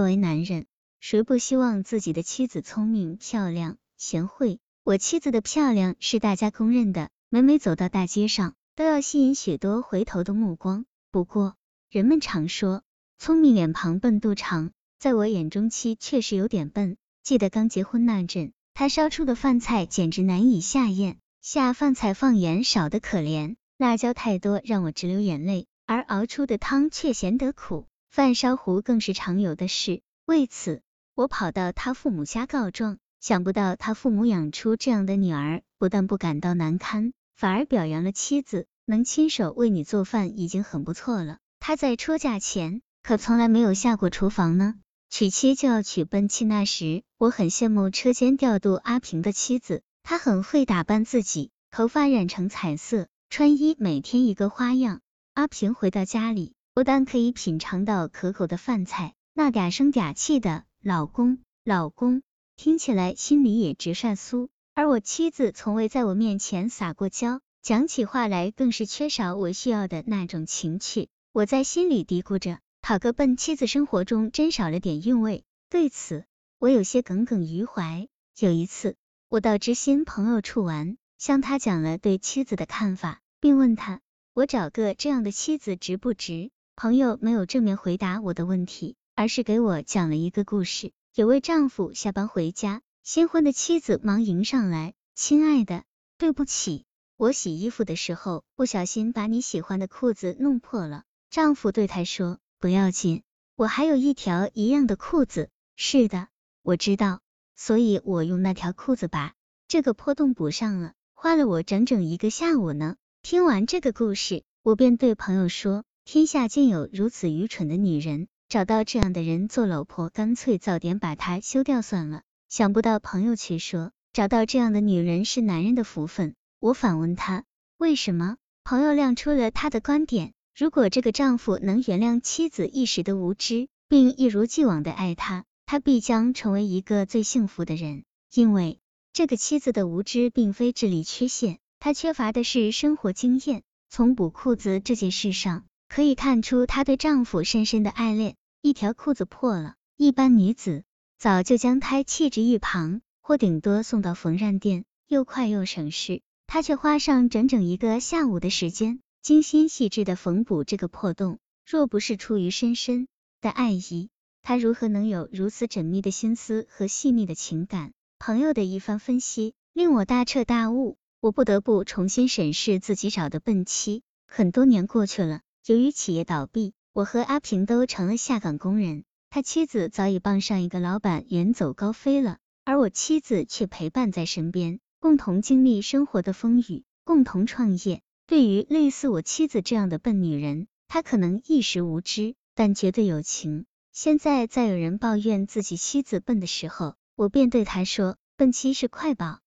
作为男人，谁不希望自己的妻子聪明、漂亮、贤惠？我妻子的漂亮是大家公认的，每每走到大街上，都要吸引许多回头的目光。不过，人们常说，聪明脸庞笨肚肠，在我眼中，妻确实有点笨。记得刚结婚那阵，她烧出的饭菜简直难以下咽，下饭菜放盐少得可怜，辣椒太多让我直流眼泪，而熬出的汤却咸得苦，饭烧糊更是常有的事。为此，我跑到他父母家告状，想不到他父母养出这样的女儿，不但不感到难堪，反而表扬了妻子，能亲手为你做饭已经很不错了。他在出嫁前可从来没有下过厨房呢。娶妻就要娶奔妻，那时我很羡慕车间调度阿平的妻子，她很会打扮自己，头发染成彩色，穿衣每天一个花样。阿平回到家里，不但可以品尝到可口的饭菜，那嗲声嗲气的“老公，老公”，听起来心里也直涮酥。而我妻子从未在我面前撒过娇，讲起话来更是缺少我需要的那种情趣。我在心里嘀咕着。讨个笨妻子，生活中真少了点韵味。对此，我有些耿耿于怀。有一次，我到知心朋友处玩，向他讲了对妻子的看法，并问他，我找个这样的妻子值不值？朋友没有正面回答我的问题，而是给我讲了一个故事。有位丈夫下班回家，新婚的妻子忙迎上来，亲爱的，对不起，我洗衣服的时候不小心把你喜欢的裤子弄破了。丈夫对她说。不要紧，我还有一条一样的裤子。是的，我知道，所以我用那条裤子把这个破洞补上了，花了我整整一个下午呢。听完这个故事，我便对朋友说：天下竟有如此愚蠢的女人，找到这样的人做老婆，干脆早点把她休掉算了。想不到朋友却说，找到这样的女人是男人的福分。我反问他，为什么？朋友亮出了他的观点。如果这个丈夫能原谅妻子一时的无知，并一如既往的爱她，他必将成为一个最幸福的人。因为这个妻子的无知并非智力缺陷，她缺乏的是生活经验。从补裤子这件事上可以看出，她对丈夫深深的爱恋。一条裤子破了，一般女子早就将它弃置一旁，或顶多送到缝纫店，又快又省事。她却花上整整一个下午的时间。精心细致的缝补这个破洞，若不是出于深深的爱意，他如何能有如此缜密的心思和细腻的情感？朋友的一番分析令我大彻大悟，我不得不重新审视自己找的笨妻。很多年过去了，由于企业倒闭，我和阿平都成了下岗工人，他妻子早已傍上一个老板远走高飞了，而我妻子却陪伴在身边，共同经历生活的风雨，共同创业。对于类似我妻子这样的笨女人，她可能一时无知，但绝对有情。现在在有人抱怨自己妻子笨的时候，我便对他说：笨妻是快宝，